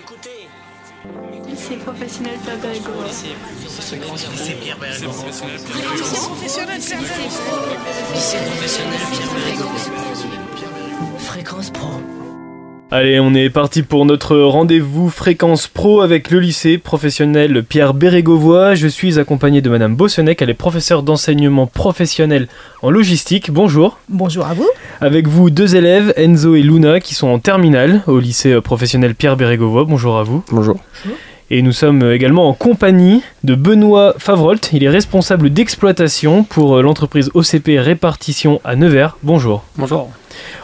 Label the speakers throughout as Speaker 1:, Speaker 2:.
Speaker 1: Écoutez.
Speaker 2: Lycée professionnel Pierre Bérégovoy.
Speaker 1: Lycée Pierre
Speaker 3: professionnel Pierre. Fréquence Pro.
Speaker 4: Allez, on est parti pour notre rendez-vous fréquence pro avec le lycée professionnel Pierre Bérégovoy. Je suis accompagné de Madame Bossenec, elle est professeure d'enseignement professionnel en logistique. Bonjour.
Speaker 5: Bonjour à vous.
Speaker 4: Avec vous, deux élèves, Enzo et Luna, qui sont en terminale au lycée professionnel Pierre Bérégovoy. Bonjour à vous.
Speaker 6: Bonjour.
Speaker 4: Et nous sommes également en compagnie de Benoît Favrolt. Il est responsable d'exploitation pour l'entreprise OCP Répartition à Nevers. Bonjour.
Speaker 6: Bonjour.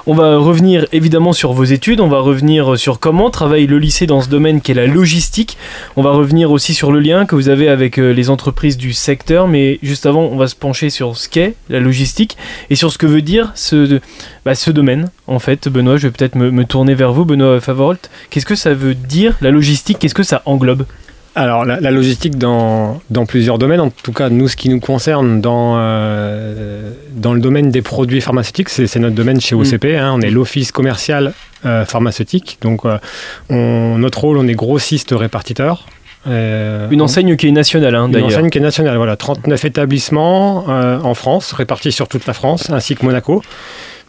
Speaker 4: On va revenir évidemment sur vos études, on va revenir sur comment travaille le lycée dans ce domaine qui est la logistique. On va revenir aussi sur le lien que vous avez avec euh, les entreprises du secteur, mais juste avant, on va se pencher sur ce qu'est la logistique et sur ce que veut dire ce, bah, domaine. En fait, Benoît, je vais peut-être me, me tourner vers vous, Benoît Favorolt. Qu'est-ce que ça veut dire la logistique? Qu'est-ce que ça englobe?
Speaker 6: Alors, la, la logistique dans, dans plusieurs domaines, en tout cas, nous, ce qui nous concerne dans, euh, dans le domaine des produits pharmaceutiques, c'est notre domaine chez OCP, hein, on est l'office commercial euh, pharmaceutique. Donc, euh, on- notre rôle, on est grossiste répartiteur.
Speaker 4: Une enseigne qui est nationale, hein,
Speaker 6: Une
Speaker 4: d'ailleurs.
Speaker 6: enseigne qui est nationale, voilà, 39 établissements en France, répartis sur toute la France, ainsi que Monaco,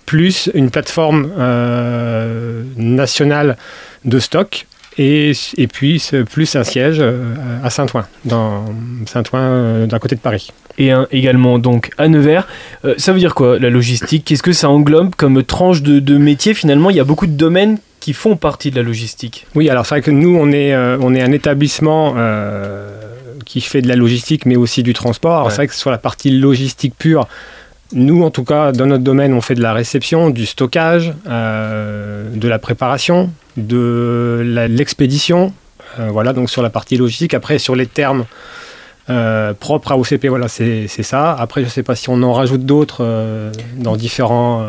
Speaker 6: plus une plateforme euh, nationale de stock, et, et puis plus un siège euh, à Saint-Ouen, dans Saint-Ouen, euh, d'un côté de Paris.
Speaker 4: et un- également donc à Nevers. Euh, ça veut dire quoi la logistique? Qu'est-ce que ça englobe comme tranche de, de métier? Finalement, il y a beaucoup de domaines qui font partie de la logistique.
Speaker 6: Oui, alors c'est vrai que nous, on est, euh, on est un établissement euh, qui fait de la logistique, mais aussi du transport. Alors
Speaker 4: Ouais.
Speaker 6: c'est vrai que sur la partie logistique pure, nous, en tout cas, dans notre domaine, on fait de la réception, du stockage, euh, de la préparation, de l'expédition. Euh, voilà, donc sur la partie logistique. Après, sur les termes euh, propres à OCP, voilà, c'est ça. Après, je ne sais pas si on en rajoute d'autres dans différents,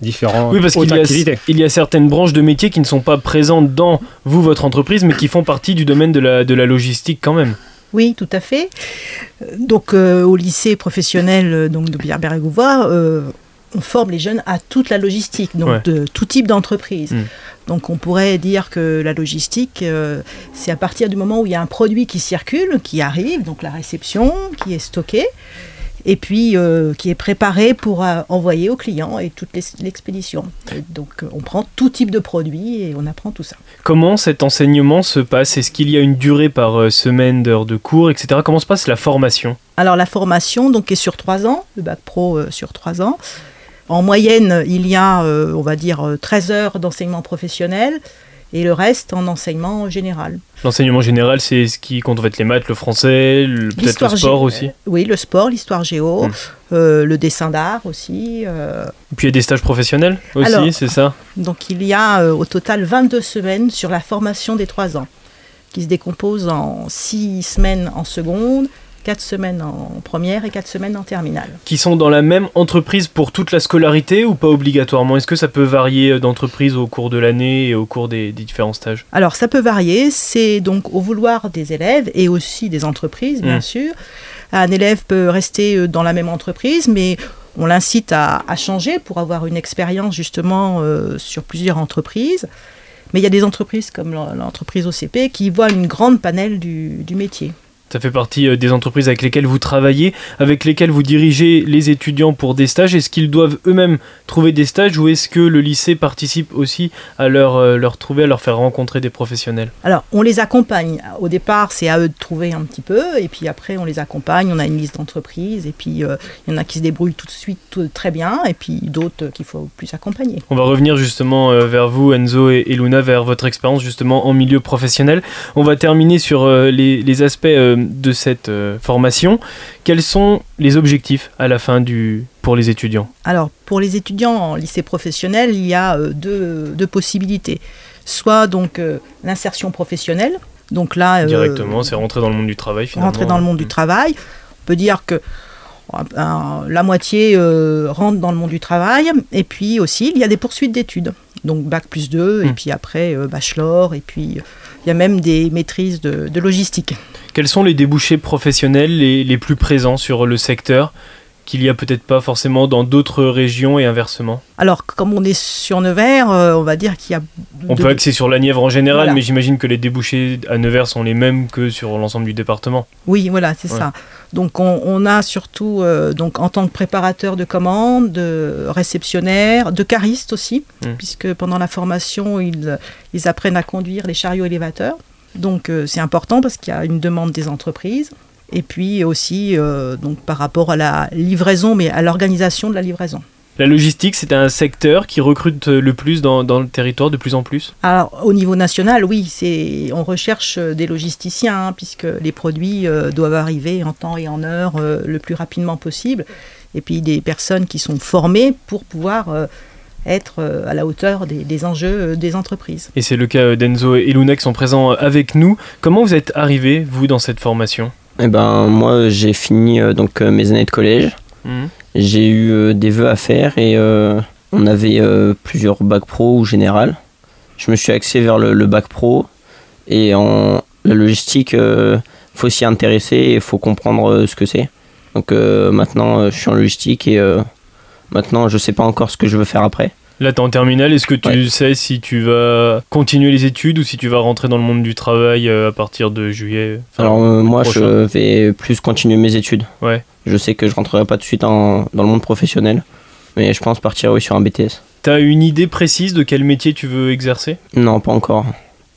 Speaker 6: différents
Speaker 4: Oui, parce qu'il y, il y a certaines branches de métiers qui ne sont pas présentes dans vous, votre entreprise, mais qui font partie du domaine de la, de la logistique quand même.
Speaker 5: Oui, tout à fait. Euh, Donc, euh, au lycée professionnel euh, donc, de Pierre euh, on forme les jeunes à toute la logistique, donc
Speaker 4: Ouais.
Speaker 5: de tout type d'entreprise.
Speaker 4: Mm.
Speaker 5: Donc, on pourrait dire que la logistique, euh, c'est à partir du moment où il y a un produit qui circule, qui arrive, donc la réception, qui est stocké, et puis euh, qui est préparé pour euh, envoyer au client et toute l'ex- l'expédition. Donc, euh, on prend tout type de produit et on apprend tout ça.
Speaker 4: Comment cet enseignement se passe? Est-ce qu'il y a une durée par semaine d'heures de cours, etc. Comment se passe la formation?
Speaker 5: Alors la formation donc est sur trois ans, le bac pro euh, sur trois ans. En moyenne, il y a, on va dire, euh, 13 heures d'enseignement professionnel et le reste en enseignement général.
Speaker 4: L'enseignement général, c'est ce qui compte en fait les maths, le français, le- peut-être le sport aussi.
Speaker 5: Oui, le sport, l'histoire géo,
Speaker 4: Mm.
Speaker 5: euh, le dessin d'art aussi. euh.
Speaker 4: Et puis il y a des stages professionnels aussi,
Speaker 5: Alors-
Speaker 4: c'est ça?
Speaker 5: Donc il y a euh, au total 22 semaines sur la formation des trois ans, qui se décompose en 6 semaines en seconde, 4 semaines en première et 4 semaines en terminale.
Speaker 4: Qui sont dans la même entreprise pour toute la scolarité ou pas obligatoirement? Est-ce que ça peut varier euh, d'entreprise au cours de l'année et au cours des, des différents stages?
Speaker 5: Alors ça peut varier, c'est donc au vouloir des élèves et aussi des entreprises, bien
Speaker 4: Mm.
Speaker 5: sûr. Un élève peut rester euh, dans la même entreprise, mais on l'incite à, à changer pour avoir une expérience justement euh, sur plusieurs entreprises. Mais il y a des entreprises comme l'en- l'entreprise OCP qui voient une grande panel du, du métier.
Speaker 4: Ça fait partie euh, des entreprises avec lesquelles vous travaillez, avec lesquelles vous dirigez les étudiants pour des stages. Est-ce qu'ils doivent eux-mêmes trouver des stages ou est-ce que le lycée participe aussi à leur, euh, leur trouver, à leur faire rencontrer des professionnels?
Speaker 5: Alors, on les accompagne. Au départ, c'est à eux de trouver un petit peu, et puis après, on les accompagne. On a une liste d'entreprises, et puis euh, il y en a qui se débrouillent tout de suite tout- très bien, et puis d'autres euh, qu'il faut plus accompagner.
Speaker 4: On va revenir justement euh, vers vous, Enzo et, et Luna, vers votre expérience justement en milieu professionnel. On va terminer sur les, les aspects de cette euh, formation. Quels sont les objectifs à la fin du pour les étudiants?
Speaker 5: Alors, pour les étudiants en lycée professionnel, il y a euh, deux, deux possibilités. Soit donc euh, l'insertion professionnelle, donc là, euh,
Speaker 4: Directement, c'est rentrer dans le monde du travail finalement.
Speaker 5: rentrer dans le monde du
Speaker 4: Mm.
Speaker 5: travail. On peut dire que un- un- la moitié euh, rentre dans le monde du travail, et puis aussi il y a des poursuites d'études. Donc bac plus 2, et
Speaker 4: Mm.
Speaker 5: puis après bachelor, et puis il y a même des maîtrises de, logistique.
Speaker 4: Quels sont les débouchés professionnels les plus présents sur le secteur? Qu'il y a peut-être pas forcément dans d'autres régions et inversement
Speaker 5: Alors, comme on est sur Nevers, euh, on va dire qu'il y a.
Speaker 4: On
Speaker 5: de-
Speaker 4: peut axer sur la Nièvre en général,
Speaker 5: Voilà.
Speaker 4: mais j'imagine que les débouchés à Nevers sont les mêmes que sur l'ensemble du département.
Speaker 5: Oui, voilà, c'est
Speaker 4: Ouais.
Speaker 5: ça. Donc, on, on a surtout, euh, donc, en tant que préparateur de commandes, de réceptionnaire, de cariste aussi,
Speaker 4: Mm.
Speaker 5: puisque pendant la formation, ils, ils apprennent à conduire les chariots élévateurs. Donc, euh, c'est important parce qu'il y a une demande des entreprises. Et puis aussi, euh, donc, par rapport à la livraison, mais à l'organisation de la livraison.
Speaker 4: La logistique, c'est un secteur qui recrute le plus dans, dans le territoire de plus en plus?
Speaker 5: Alors, au niveau national, oui, c'est, on recherche euh, des logisticiens, hein, puisque les produits euh, doivent arriver en temps et en heure euh, le plus rapidement possible. Et puis, des personnes qui sont formées pour pouvoir euh, être à la hauteur des, des enjeux des entreprises.
Speaker 4: Et c'est le cas d'Enzo et Luna qui sont présents avec nous. Comment vous êtes arrivés, vous, dans cette formation?
Speaker 7: Eh ben, moi, j'ai fini euh, donc euh, mes années de collège.
Speaker 4: Mhm.
Speaker 7: J'ai eu euh, des vœux à faire et on avait plusieurs bacs pro ou général. Je me suis axé vers le, le bac pro et en la logistique, il faut s'y intéresser et il faut comprendre ce que c'est. Donc maintenant, je suis en logistique et maintenant, je sais pas encore ce que je veux faire après.
Speaker 4: Là, t'es en terminale. Est-ce que tu
Speaker 7: Ouais.
Speaker 4: sais si tu vas continuer les études ou si tu vas rentrer dans le monde du travail euh, à partir de juillet
Speaker 7: Alors euh, moi,
Speaker 4: prochain
Speaker 7: je vais plus continuer mes études.
Speaker 4: Ouais.
Speaker 7: Je sais que je rentrerai pas tout de suite en- dans le monde professionnel, mais je pense partir oui, sur un BTS.
Speaker 4: T'as une idée précise de quel métier tu veux exercer?
Speaker 7: Non, pas encore.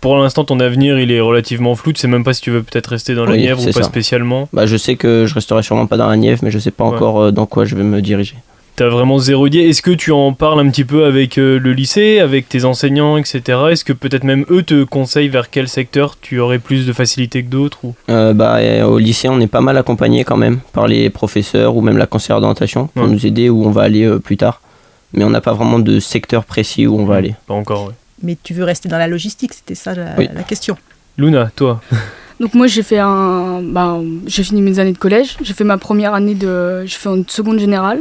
Speaker 4: Pour l'instant, ton avenir, il est relativement flou. Tu sais même pas si tu veux peut-être rester dans la
Speaker 7: Oui,
Speaker 4: Nièvre ou pas
Speaker 7: ça.
Speaker 4: spécialement.
Speaker 7: Bah, je sais que je resterai sûrement pas dans la Nièvre, mais je sais pas
Speaker 4: Ouais.
Speaker 7: encore euh, dans quoi je vais me diriger.
Speaker 4: T'as vraiment zéro idée. Est-ce que tu en parles un petit peu avec euh, le lycée, avec tes enseignants, etc. Est-ce que peut-être même eux te conseillent vers quel secteur tu aurais plus de facilité que d'autres ou...
Speaker 7: Euh, bah, et au lycée, on est pas mal accompagné quand même par les professeurs ou même la conseillère d'orientation pour
Speaker 4: Ouais.
Speaker 7: nous aider où on va aller euh, plus tard. Mais on n'a pas vraiment de secteur précis où on va aller.
Speaker 4: Pas encore, ouais.
Speaker 5: Mais tu veux rester dans la logistique, c'était ça la,
Speaker 7: Oui.
Speaker 5: la question.
Speaker 4: Luna, toi?
Speaker 2: Donc moi j'ai fait un, ben, j'ai fini mes années de collège, j'ai fait ma première année de, j'ai fait une seconde générale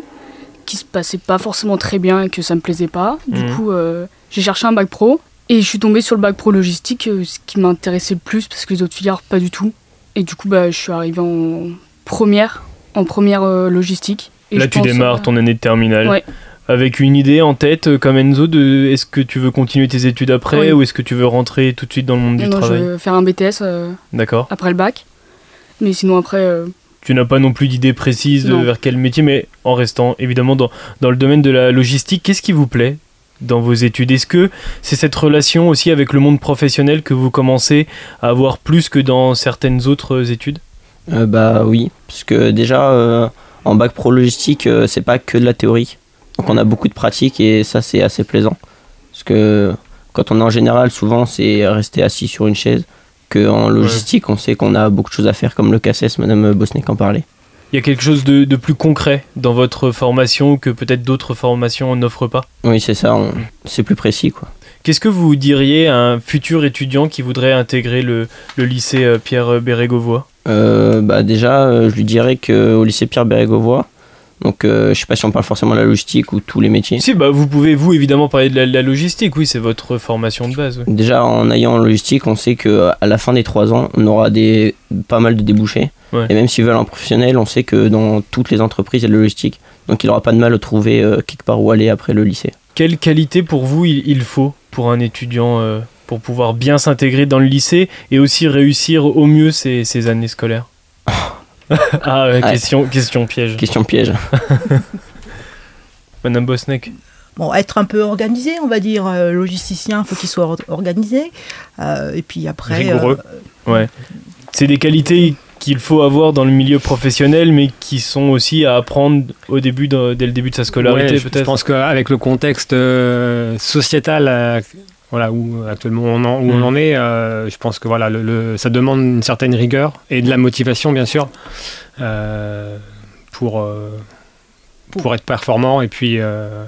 Speaker 2: qui se passait pas forcément très bien et que ça me plaisait pas. Du
Speaker 4: Mhm.
Speaker 2: coup euh, j'ai cherché un bac pro et je suis tombée sur le bac pro logistique, euh, ce qui m'intéressait le plus parce que les autres filières pas du tout. Et du coup bah je suis arrivée en première, en première euh, logistique. Et
Speaker 4: Là,
Speaker 2: je
Speaker 4: tu démarres ton année de terminale.
Speaker 2: Ouais.
Speaker 4: Avec une idée en tête, comme Enzo, de est-ce que tu veux continuer tes études après
Speaker 2: Oui.
Speaker 4: ou est-ce que tu veux rentrer tout de suite dans le monde du
Speaker 2: non, je
Speaker 4: travail
Speaker 2: vais faire un BTS euh,
Speaker 4: D'accord.
Speaker 2: après le bac. Mais sinon après euh,
Speaker 4: Tu n'as pas non plus d'idée précise de
Speaker 2: Non.
Speaker 4: vers quel métier, mais en restant évidemment dans, dans le domaine de la logistique, qu'est-ce qui vous plaît dans vos études? Est-ce que c'est cette relation aussi avec le monde professionnel que vous commencez à avoir plus que dans certaines autres études?
Speaker 7: Euh, bah oui, parce que déjà euh, en bac pro logistique, euh, c'est pas que de la théorie. Donc on a beaucoup de pratique et ça c'est assez plaisant. Parce que quand on est en général, souvent c'est rester assis sur une chaise. Que en logistique, on sait qu'on a beaucoup de choses à faire, comme le CACES, Madame Bosnek en parlait.
Speaker 4: Il y a quelque chose de, de plus concret dans votre formation que peut-être d'autres formations n'offrent pas?
Speaker 7: Oui, c'est ça, on- c'est plus précis quoi.
Speaker 4: Qu'est-ce que vous diriez à un futur étudiant qui voudrait intégrer le, le lycée euh, Pierre Bérégovoy?
Speaker 7: Euh, bah déjà, euh, je lui dirais qu'au lycée Pierre Bérégovoy, donc euh, je sais pas si on parle forcément de la logistique ou tous les métiers.
Speaker 4: Si, bah, vous pouvez, vous, évidemment, parler de la, logistique. Oui, c'est votre formation de base.
Speaker 7: Déjà, en ayant en logistique, on sait qu'à la fin des trois ans, on aura des, pas mal de débouchés.
Speaker 4: Ouais.
Speaker 7: Et même s'ils veulent un professionnel, on sait que dans toutes les entreprises, il y a de la logistique. Donc il n'aura pas de mal à trouver euh, quelque part où aller après le lycée.
Speaker 4: Quelle qualité pour vous il, il faut pour un étudiant euh, pour pouvoir bien s'intégrer dans le lycée et aussi réussir au mieux ses, ses années scolaires? Ah, ouais,
Speaker 7: Ouais.
Speaker 4: question, question piège.
Speaker 7: Question piège.
Speaker 4: Madame Bosnek.
Speaker 5: Bon, être un peu organisé, on va dire. euh, logisticien, faut qu'il soit or- organisé. Euh, et puis après.
Speaker 4: Rigoureux.
Speaker 5: euh,
Speaker 4: Ouais. C'est des qualités qu'il faut avoir dans le milieu professionnel, mais qui sont aussi à apprendre au début de- dès le début de sa scolarité,
Speaker 6: Ouais, je, je
Speaker 4: peut-être.
Speaker 6: pense qu'avec le contexte euh, sociétal, euh, voilà, où actuellement on en, où
Speaker 4: Mm.
Speaker 6: on en est, euh, je pense que voilà, le, le- ça demande une certaine rigueur et de la motivation, bien sûr, euh, pour, euh, pour être performant et puis euh,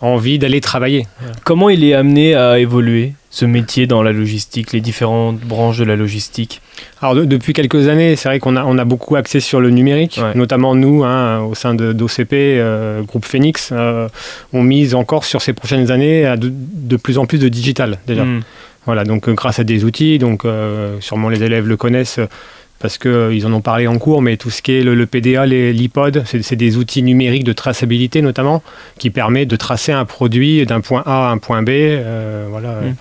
Speaker 6: envie d'aller travailler.
Speaker 4: Comment il est amené à évoluer? Ce métier dans la logistique, les différentes branches de la logistique
Speaker 6: Alors de- depuis quelques années, c'est vrai qu'on a, on a beaucoup axé sur le numérique,
Speaker 4: Ouais.
Speaker 6: notamment nous, hein, au sein de d'OCP, euh, groupe Phoenix, euh, on mise encore sur ces prochaines années à de, de plus en plus de digital déjà.
Speaker 4: Hmm.
Speaker 6: Voilà, donc euh, grâce à des outils, donc euh, sûrement les élèves le connaissent, parce qu'ils en ont parlé en cours, mais tout ce qui est le, le PDA, l'iPod, c'est des outils numériques de traçabilité notamment, qui permet de tracer un produit d'un point A à un point B, euh, voilà,
Speaker 4: Mm.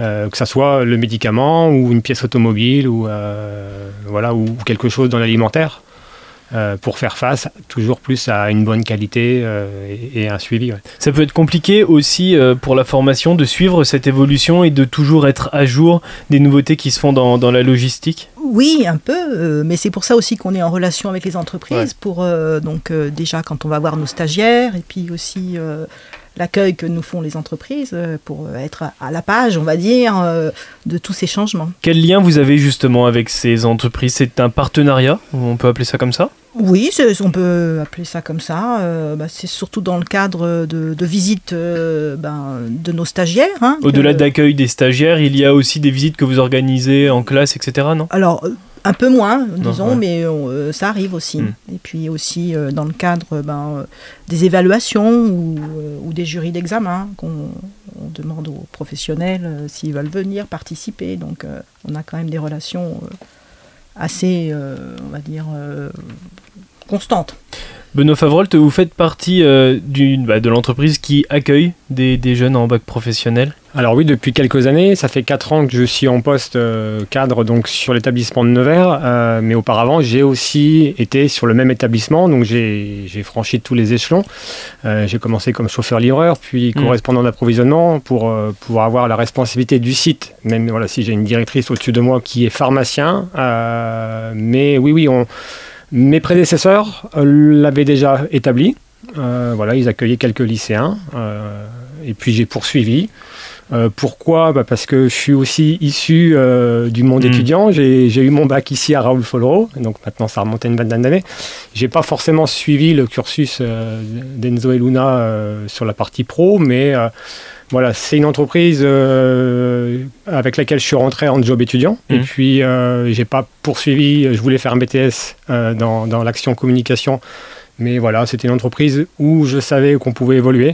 Speaker 6: Euh, que ça soit le médicament ou une pièce automobile ou, euh, voilà, ou quelque chose dans l'alimentaire. euh, pour faire face toujours plus à une bonne qualité euh, et, et un suivi. ouais.
Speaker 4: Ça peut être compliqué aussi euh, pour la formation de suivre cette évolution et de toujours être à jour des nouveautés qui se font dans, dans la logistique?
Speaker 5: Oui, un peu, euh, mais c'est pour ça aussi qu'on est en relation avec les entreprises,
Speaker 4: Ouais.
Speaker 5: pour euh, donc euh, déjà quand on va voir nos stagiaires, et puis aussi euh, l'accueil que nous font les entreprises, euh, pour être à- la page, on va dire, euh, de tous ces changements.
Speaker 4: Quel lien vous avez justement avec ces entreprises? C'est un partenariat On peut appeler ça comme ça?
Speaker 5: Oui, on peut appeler ça comme ça. euh, bah, c'est surtout dans le cadre de, de visites euh, ben, de nos stagiaires. hein,
Speaker 4: Au-delà
Speaker 5: que-
Speaker 4: d'accueil des stagiaires, il y a aussi des visites que vous organisez en classe, etc. Non?
Speaker 5: Alors, un peu moins, disons,
Speaker 4: ouais.
Speaker 5: mais euh, ça arrive aussi.
Speaker 4: Mm.
Speaker 5: Et puis aussi euh, dans le cadre ben, euh, des évaluations ou, ou des jurys d'examen qu'on on demande aux professionnels s'ils veulent venir participer. Donc, on a quand même des relations assez, on va dire, constantes.
Speaker 4: Benoît Favrolt, vous faites partie euh, bah, de l'entreprise qui accueille des, des jeunes en bac professionnel.
Speaker 6: Alors oui, depuis quelques années, ça fait 4 ans que je suis en poste euh, cadre donc sur l'établissement de Nevers, euh, mais auparavant j'ai aussi été sur le même établissement, donc j'ai franchi tous les échelons. J'ai commencé comme chauffeur-livreur, puis
Speaker 4: Mm.
Speaker 6: correspondant d'approvisionnement pour pouvoir avoir la responsabilité du site, même voilà, si j'ai une directrice au-dessus de moi qui est pharmacien. mais oui, oui, on, mes prédécesseurs euh, l'avaient déjà établi. Euh, voilà, ils accueillaient quelques lycéens, euh, et puis j'ai poursuivi. Euh, pourquoi? Bah, Parce que je suis aussi issu euh, du monde
Speaker 4: Mm.
Speaker 6: étudiant. J'ai eu mon bac ici à Raoul Follereau, donc maintenant ça remonte à une vingtaine d'années. J'ai pas forcément suivi le cursus euh, d'Enzo et Luna sur la partie pro, mais voilà, c'est une entreprise euh, avec laquelle je suis rentré en job étudiant. Et
Speaker 4: Mhm.
Speaker 6: puis euh, j'ai pas poursuivi. Je voulais faire un BTS euh, dans, dans l'action communication. Mais voilà, c'était une entreprise où je savais qu'on pouvait évoluer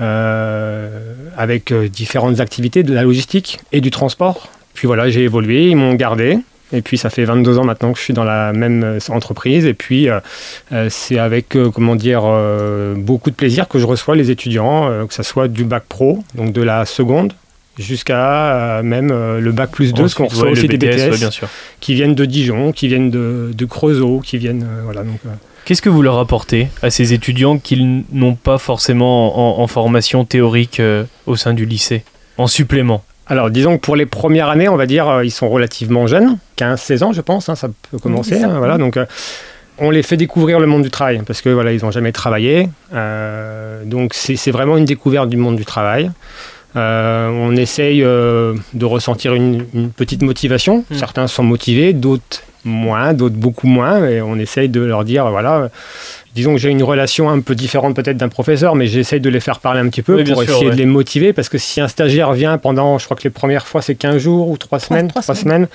Speaker 6: euh, avec différentes activités, de la logistique et du transport. Puis voilà, j'ai évolué, ils m'ont gardé. Et puis ça fait 22 ans maintenant que je suis dans la même euh, entreprise. Et puis euh, euh, c'est avec, comment dire, beaucoup de plaisir que je reçois les étudiants, que ce soit du bac pro, donc de la seconde, jusqu'à même le bac plus 2, parce qu'on reçoit aussi des
Speaker 4: BTS, ouais, bien sûr.
Speaker 6: qui viennent de Dijon, qui viennent de, de Creusot, qui viennent... voilà, donc,
Speaker 4: Qu'est-ce que vous leur apportez à ces étudiants qu'ils n'ont pas forcément en, en formation théorique euh, au sein du lycée, en supplément?
Speaker 6: Alors, disons que pour les premières années, on va dire, euh, ils sont relativement jeunes, 15-16 ans, je pense, hein, ça peut commencer. hein, voilà, donc, euh, on les fait découvrir le monde du travail parce que voilà, ils n'ont jamais travaillé. euh, donc, c'est vraiment une découverte du monde du travail. Euh, on essaye de ressentir une, une petite motivation.
Speaker 4: Mm.
Speaker 6: Certains sont motivés, d'autres moins, d'autres beaucoup moins. Et on essaye de leur dire, voilà, disons que j'ai une relation un peu différente peut-être d'un professeur, mais j'essaye de les faire parler un petit peu
Speaker 4: Oui,
Speaker 6: pour
Speaker 4: sûr,
Speaker 6: essayer
Speaker 4: ouais.
Speaker 6: de les motiver. Parce que si un stagiaire vient pendant, je crois que les premières fois c'est 15 jours ou 3 semaines,
Speaker 5: trois
Speaker 6: trois semaines.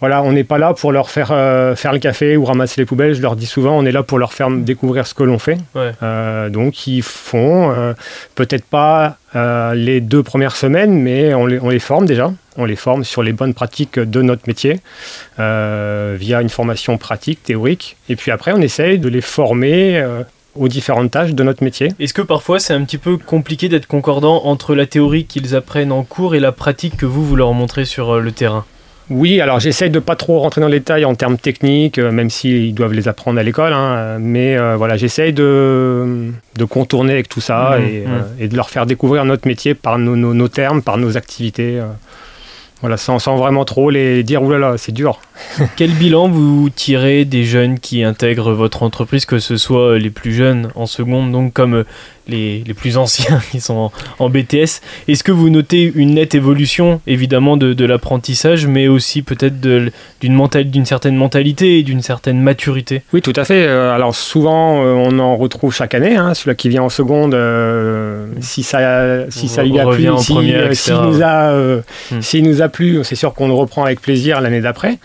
Speaker 6: Voilà, on n'est pas là pour leur faire euh, faire le café ou ramasser les poubelles. Je leur dis souvent, on est là pour leur faire découvrir ce que l'on fait.
Speaker 4: Ouais.
Speaker 6: Euh, donc, ils font euh, peut-être pas les deux premières semaines, mais on les, on les forme déjà. On les forme sur les bonnes pratiques de notre métier via une formation pratique, théorique. Et puis après, on essaye de les former aux différentes tâches de notre métier.
Speaker 4: Est-ce que parfois c'est un petit peu compliqué d'être concordant entre la théorie qu'ils apprennent en cours et la pratique que vous, vous leur montrez sur le terrain?
Speaker 6: Oui, alors j'essaye de pas trop rentrer dans les détails en termes techniques, euh, même s'ils doivent les apprendre à l'école. hein, mais euh, voilà, j'essaye de, de contourner avec tout ça et,
Speaker 4: mhm.
Speaker 6: euh, et de leur faire découvrir notre métier par nos, nos- nos termes, par nos activités. euh. voilà, sans, sans vraiment trop les dire, oulala, c'est dur.
Speaker 4: Quel bilan vous tirez des jeunes qui intègrent votre entreprise, que ce soit les plus jeunes en seconde, donc comme les, les plus anciens qui sont en, en BTS Est-ce que vous notez une nette évolution, évidemment, de, de l'apprentissage, mais aussi peut-être d'une certaine mentalité et d'une certaine maturité?
Speaker 6: Oui, tout à fait. Euh, Alors souvent, euh, on en retrouve chaque année. Hein, celui qui vient en seconde, euh, si ça, si
Speaker 4: On
Speaker 6: ça lui a plu, si, euh, nous a, euh,
Speaker 4: Hmm.
Speaker 6: s'il nous a plu, c'est sûr qu'on le reprend avec plaisir l'année d'après.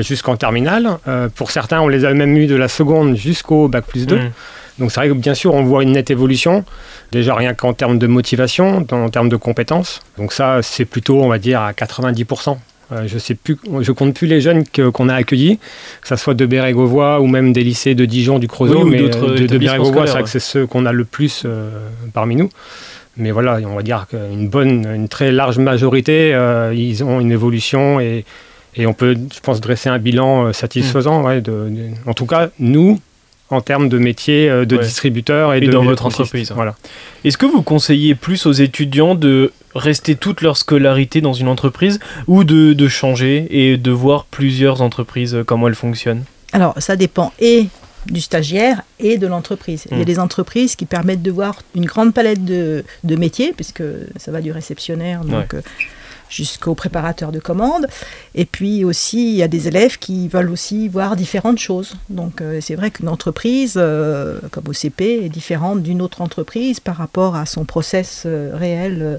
Speaker 6: jusqu'en terminale. Pour certains, on les a même eu de la seconde jusqu'au bac plus 2.
Speaker 4: Mm.
Speaker 6: Donc c'est vrai que bien sûr, on voit une nette évolution, déjà rien qu'en termes de motivation, en termes de compétences. Donc ça, c'est plutôt, on va dire, à 90%. Euh, je sais plus, je compte plus les jeunes qu'on a accueillis, que ce soit de Bérégovois ou même des lycées de Dijon, du Creusot,
Speaker 4: Oui, ou
Speaker 6: mais
Speaker 4: d'autres
Speaker 6: de, de Bérégovois, c'est vrai que c'est ceux qu'on a le plus euh, parmi nous. Mais voilà, on va dire qu'une bonne, une très large majorité, euh, ils ont une évolution et, et on peut, je pense, dresser un bilan satisfaisant.
Speaker 4: Mm.
Speaker 6: ouais, de- de- en tout cas, nous, en termes de métier euh, de
Speaker 4: Ouais.
Speaker 6: distributeur et,
Speaker 4: Et
Speaker 6: de
Speaker 4: dans votre entreprise, hein.
Speaker 6: Voilà.
Speaker 4: Est-ce que vous conseillez plus aux étudiants de rester toute leur scolarité dans une entreprise ou de, de changer et de voir plusieurs entreprises, euh, comment elles fonctionnent?
Speaker 5: Alors, ça dépend et du stagiaire et de l'entreprise. Il y
Speaker 4: Mm.
Speaker 5: a des entreprises qui permettent de voir une grande palette de, de métiers, puisque ça va du réceptionnaire donc, euh, jusqu'au préparateur de commandes. Et puis aussi, il y a des élèves qui veulent aussi voir différentes choses. Donc, euh, c'est vrai qu'une entreprise, euh, comme OCP, est différente d'une autre entreprise par rapport à son process euh, réel euh,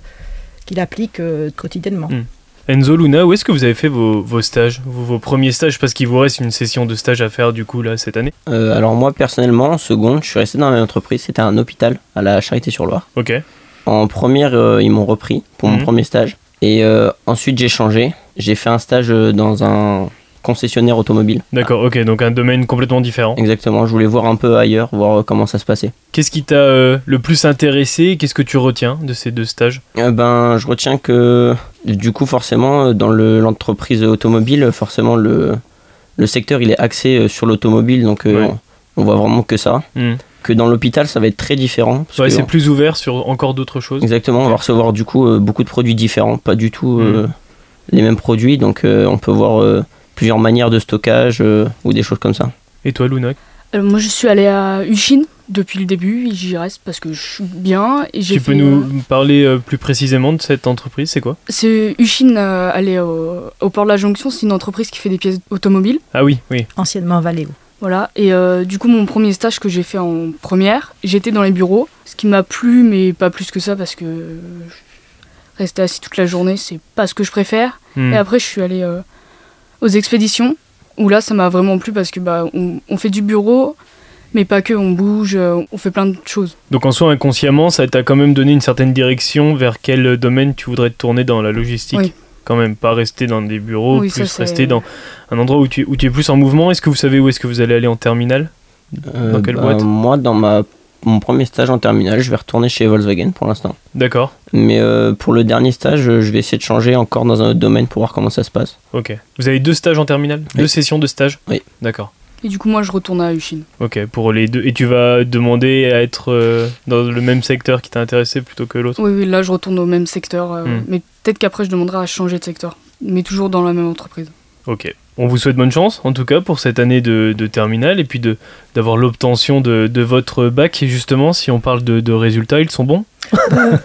Speaker 5: qu'il applique euh, quotidiennement.
Speaker 4: Mm. Enzo, Luna, où est-ce que vous avez fait vos, vos stages, vos, vos premiers stages? Parce qu'il vous reste une session de stage à faire du coup là cette année.
Speaker 7: Euh, alors moi personnellement, en seconde, je suis resté dans la même entreprise, c'était un hôpital à la Charité-sur-Loire.
Speaker 4: Ok.
Speaker 7: En première, euh, ils m'ont repris pour mon
Speaker 4: Mhm.
Speaker 7: premier stage. Et euh, ensuite, j'ai changé. J'ai fait un stage euh, dans un concessionnaire automobile.
Speaker 4: D'accord, ok, donc un domaine complètement différent.
Speaker 7: Exactement, je voulais voir un peu ailleurs, voir euh, comment ça se passait.
Speaker 4: Qu'est-ce qui t'a euh, le plus intéressé? Qu'est-ce que tu retiens de ces deux stages?
Speaker 7: Euh, ben, je retiens que du coup, forcément, dans le- l'entreprise automobile, forcément, le, le secteur il est axé sur l'automobile, donc
Speaker 4: Ouais.
Speaker 7: on, on voit vraiment que ça.
Speaker 4: Hmm.
Speaker 7: Que dans l'hôpital, ça va être très différent. parce
Speaker 4: Ouais,
Speaker 7: que-
Speaker 4: c'est plus ouvert sur encore d'autres choses.
Speaker 7: Exactement, on va recevoir du coup euh, beaucoup de produits différents, pas du tout euh,
Speaker 4: Mm.
Speaker 7: les mêmes produits, donc euh, on peut voir euh, plusieurs manières de stockage euh, ou des choses comme ça.
Speaker 4: Et toi, Luna
Speaker 2: Euh, moi, je suis allée à Uchine depuis le début et j'y reste parce que je suis bien. Et j'ai
Speaker 4: Tu peux
Speaker 2: fait,
Speaker 4: nous
Speaker 2: euh,
Speaker 4: parler euh, plus précisément de cette entreprise C'est quoi
Speaker 2: C'est Uchine, euh, elle est au, au port de la Jonction, c'est une entreprise qui fait des pièces automobiles.
Speaker 4: Ah oui, oui.
Speaker 5: Anciennement Valéo.
Speaker 2: Voilà, et euh, du coup, mon premier stage que j'ai fait en première, j'étais dans les bureaux, ce qui m'a plu, mais pas plus que ça, parce que rester assis toute la journée, c'est pas ce que je préfère.
Speaker 4: Hmm.
Speaker 2: Et après, je suis allée euh, aux expéditions, où là, ça m'a vraiment plu, parce que bah, on, on fait du bureau, mais pas que, on bouge, euh, on fait plein de choses.
Speaker 4: Donc en soi, inconsciemment, ça t'a quand même donné une certaine direction vers quel domaine tu voudrais te tourner dans la logistique?
Speaker 2: Oui.
Speaker 4: Quand même, pas rester dans des bureaux,
Speaker 2: Oui,
Speaker 4: plus rester dans un endroit où tu, où tu es plus en mouvement. Est-ce que vous savez où est-ce que vous allez aller en terminale?
Speaker 7: Euh,
Speaker 4: Dans quelle
Speaker 7: bah,
Speaker 4: boîte?
Speaker 7: Moi, dans ma, mon premier stage en terminale, je vais retourner chez Volkswagen pour l'instant.
Speaker 4: D'accord,
Speaker 7: Mais euh, pour le dernier stage, euh, je vais essayer de changer encore dans un autre domaine pour voir comment ça se passe.
Speaker 4: ok. Vous avez deux stages en terminale?
Speaker 7: Oui.
Speaker 4: Deux sessions de stage?
Speaker 7: Oui.
Speaker 4: D'accord.
Speaker 2: Et du coup, moi, je retourne à Uchine.
Speaker 4: Ok, pour les deux. Et tu vas demander à être euh, dans le même secteur qui t'a intéressé plutôt que l'autre?
Speaker 2: Oui, oui, là, je retourne au même secteur, euh,
Speaker 4: Hmm.
Speaker 2: mais peut-être qu'après, je demanderai à changer de secteur, mais toujours dans la même entreprise.
Speaker 4: Ok. On vous souhaite bonne chance, en tout cas, pour cette année de, de terminale et puis de d'avoir l'obtention de, de votre bac. Et justement, si on parle de, de résultats, ils sont bons?
Speaker 5: Euh,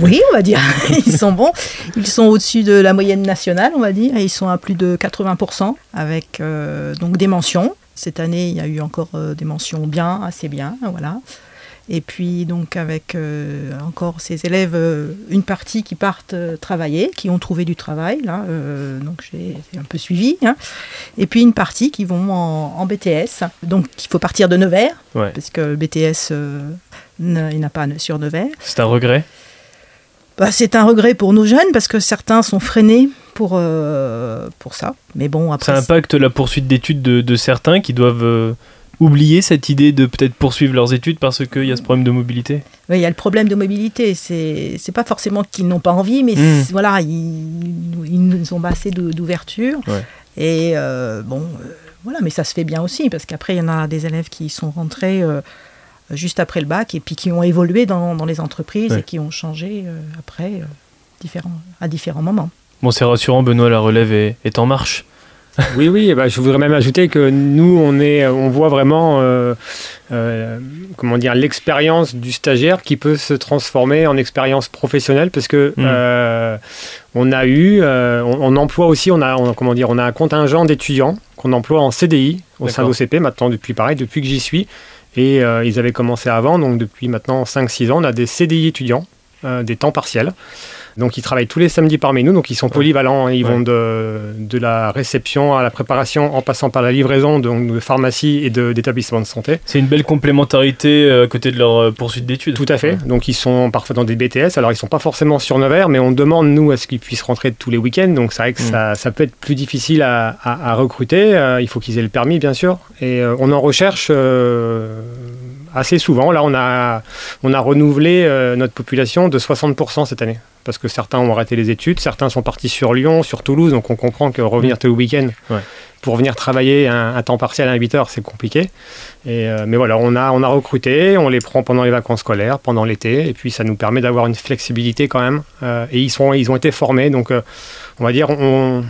Speaker 5: Oui, on va dire. Ils sont bons. Ils sont au-dessus de la moyenne nationale, on va dire. Et ils sont à plus de 80% avec euh, donc des mentions. Cette année, il y a eu encore euh, des mentions bien, assez bien, voilà. Et puis donc avec euh, encore ces élèves, euh, une partie qui partent euh, travailler, qui ont trouvé du travail, là, donc j'ai un peu suivi. hein. Et puis une partie qui vont en, en BTS. Donc il faut partir de Nevers,
Speaker 4: Ouais.
Speaker 5: parce que le BTS, ne- il n'a pas sur Nevers.
Speaker 4: C'est un regret?
Speaker 5: Bah, c'est un regret pour nos jeunes parce que certains sont freinés pour, euh, pour ça. Mais bon,
Speaker 4: Ça impacte la poursuite d'études de, de certains qui doivent euh, oublier cette idée de peut-être poursuivre leurs études parce qu'il y a ce problème de mobilité.
Speaker 5: Oui, il y a le problème de mobilité. C'est c'est pas forcément qu'ils n'ont pas envie, mais
Speaker 4: Mm.
Speaker 5: c'est- voilà, ils, ils ont pas assez d'ouverture.
Speaker 4: Ouais.
Speaker 5: Et euh, bon, euh, voilà, mais ça se fait bien aussi parce qu'après, il y en a des élèves qui sont rentrés euh, juste après le bac et puis qui ont évolué dans, dans les entreprises
Speaker 4: Ouais.
Speaker 5: et qui ont changé après différents, à différents moments.
Speaker 4: Bon, c'est rassurant, Benoît, la relève est, est en marche.
Speaker 6: Oui, oui, ben, je voudrais même ajouter que nous, on, est, on voit vraiment euh, euh, comment dire, l'expérience du stagiaire qui peut se transformer en expérience professionnelle parce que
Speaker 4: Mm.
Speaker 6: euh, on a eu, on, on emploie aussi, on a, on- comment dire, on a un contingent d'étudiants qu'on emploie en CDI au sein
Speaker 4: D'accord.
Speaker 6: d'OCP maintenant depuis pareil, depuis que j'y suis. Et ils avaient commencé avant, donc depuis maintenant 5-6 ans, on a des CDI étudiants, des temps partiels. Donc ils travaillent tous les samedis parmi nous, donc ils sont polyvalents. Ils vont de, de la réception à la préparation en passant par la livraison donc de pharmacie et d'établissements de, santé.
Speaker 4: C'est une belle complémentarité à côté de leur poursuite d'études.
Speaker 6: Tout à fait. Donc ils sont parfois dans des BTS. Alors ils sont pas forcément sur Nevers, mais on demande nous à ce qu'ils puissent rentrer tous les week-ends. Donc c'est vrai que mm. ça, ça, peut être plus difficile à, à, recruter. il faut qu'ils aient le permis, bien sûr. Et on en recherche assez souvent. Là, on a, on a renouvelé euh, notre population de 60% cette année. Parce que certains ont arrêté les études, certains sont partis sur Lyon, sur Toulouse, donc on comprend que revenir tout le week-end pour venir travailler un, temps partiel à 8 heures, c'est compliqué. Et, euh, mais voilà, on a, on a recruté, on les prend pendant les vacances scolaires, pendant l'été, et puis ça nous permet d'avoir une flexibilité quand même. Euh, et ils, sont, ils ont été formés, donc on va dire, on,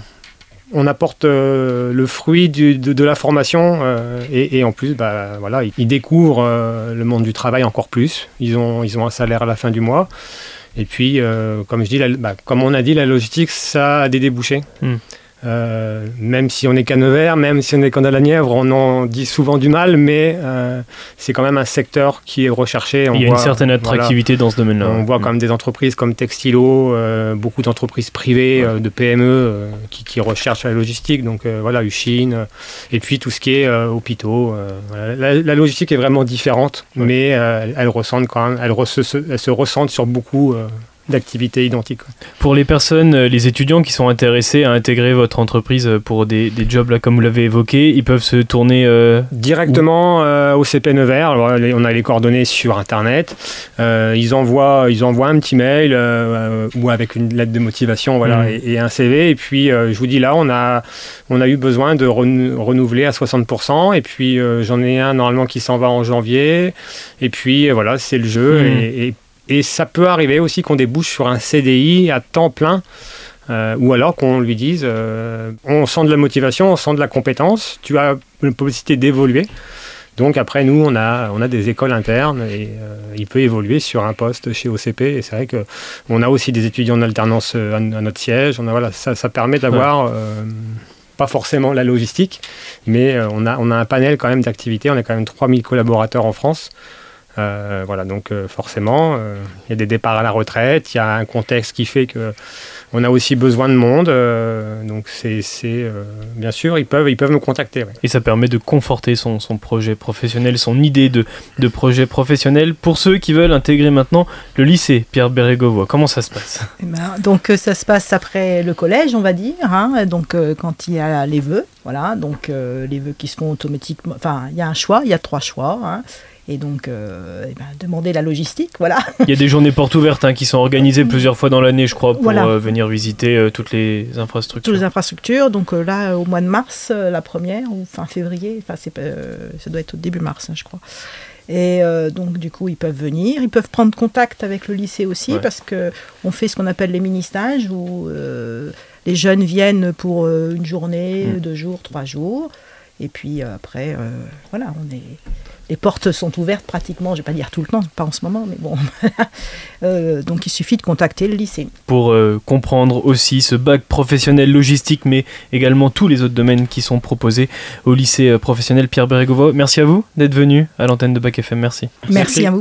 Speaker 6: on apporte euh, le fruit de, la formation euh, et, en plus, bah, voilà, ils, découvrent euh, le monde du travail encore plus. Ils ont, un salaire à la fin du mois. Et puis, bah, comme on a dit, la logistique, ça a des débouchés. Hmm. Euh, même si on est qu'à Nevers, même si on est qu'en la Nièvre, on en dit souvent du mal, mais euh, c'est quand même un secteur qui est recherché.
Speaker 4: On Il y a une certaine attractivité dans ce domaine-là.
Speaker 6: On voit quand même des entreprises comme Textilo, euh, beaucoup d'entreprises privées, de PME qui, qui, recherchent la logistique. Donc voilà, Uchine, et puis tout ce qui est hôpitaux. La, logistique est vraiment différente, mais elle, ressemble quand même, elle, elle se ressent sur beaucoup d'activités identiques.
Speaker 4: Pour les personnes, euh, les étudiants qui sont intéressés à intégrer votre entreprise euh, pour des, des jobs là, comme vous l'avez évoqué, ils peuvent se tourner
Speaker 6: euh, directement au CP Nevers. Alors, on a les coordonnées sur Internet. ils envoient, ils envoient un petit mail ou avec une lettre de motivation, voilà, mm. et, un CV. Et puis, je vous dis là, on a, on a eu besoin de renouveler à 60%. Et puis, j'en ai un normalement qui s'en va en janvier. Et puis, voilà, c'est le jeu. Mm. Et, et et ça peut arriver aussi qu'on débouche sur un CDI à temps plein. Euh, ou alors qu'on lui dise euh, on sent de la motivation, on sent de la compétence, tu as une possibilité d'évoluer. Donc après, nous, on a, on a des écoles internes et euh, il peut évoluer sur un poste chez OCP. Et c'est vrai qu'on a aussi des étudiants en alternance à, notre siège. On a, voilà, ça, ça permet d'avoir, pas forcément la logistique, mais on, a, on a un panel quand même d'activités. On a quand même 3000 collaborateurs en France. Euh, voilà, donc euh, forcément, euh, il y a des départs à la retraite, il y a un contexte qui fait que on a aussi besoin de monde. donc c'est, bien sûr, ils peuvent, ils peuvent nous contacter.
Speaker 4: Et ça permet de conforter son, son, projet professionnel, son idée de, de, projet professionnel. Pour ceux qui veulent intégrer maintenant le lycée Pierre Bérégovoy, comment ça se passe?
Speaker 5: Eh ben, Donc ça se passe après le collège, on va dire. Hein. donc quand il y a les vœux, voilà, donc les vœux qui se font automatiquement. Enfin, il y a un choix, il y a trois choix. Hein et donc euh, eh ben, demander la logistique, voilà.
Speaker 4: Il y a des journées portes ouvertes hein, qui sont organisées plusieurs fois dans l'année, je crois, pour euh, venir visiter euh, toutes les infrastructures.
Speaker 5: Toutes les infrastructures, donc là, au mois de mars, la première, ou fin février, enfin, ça doit être au début mars, hein, je crois. Et donc, du coup, ils peuvent venir. Ils peuvent prendre contact avec le lycée aussi, parce qu'on fait ce qu'on appelle les mini-stages, où les jeunes viennent pour une journée, mm. deux jours, trois jours. Et puis après, voilà, on est les portes sont ouvertes pratiquement, je ne vais pas dire tout le temps, pas en ce moment, mais bon. Euh, donc il suffit de contacter le lycée.
Speaker 4: Pour euh, comprendre aussi ce bac professionnel logistique, mais également tous les autres domaines qui sont proposés au lycée euh, professionnel Pierre Bérégovo. Merci à vous d'être venu à l'antenne de Bac FM. Merci.
Speaker 5: Merci à vous.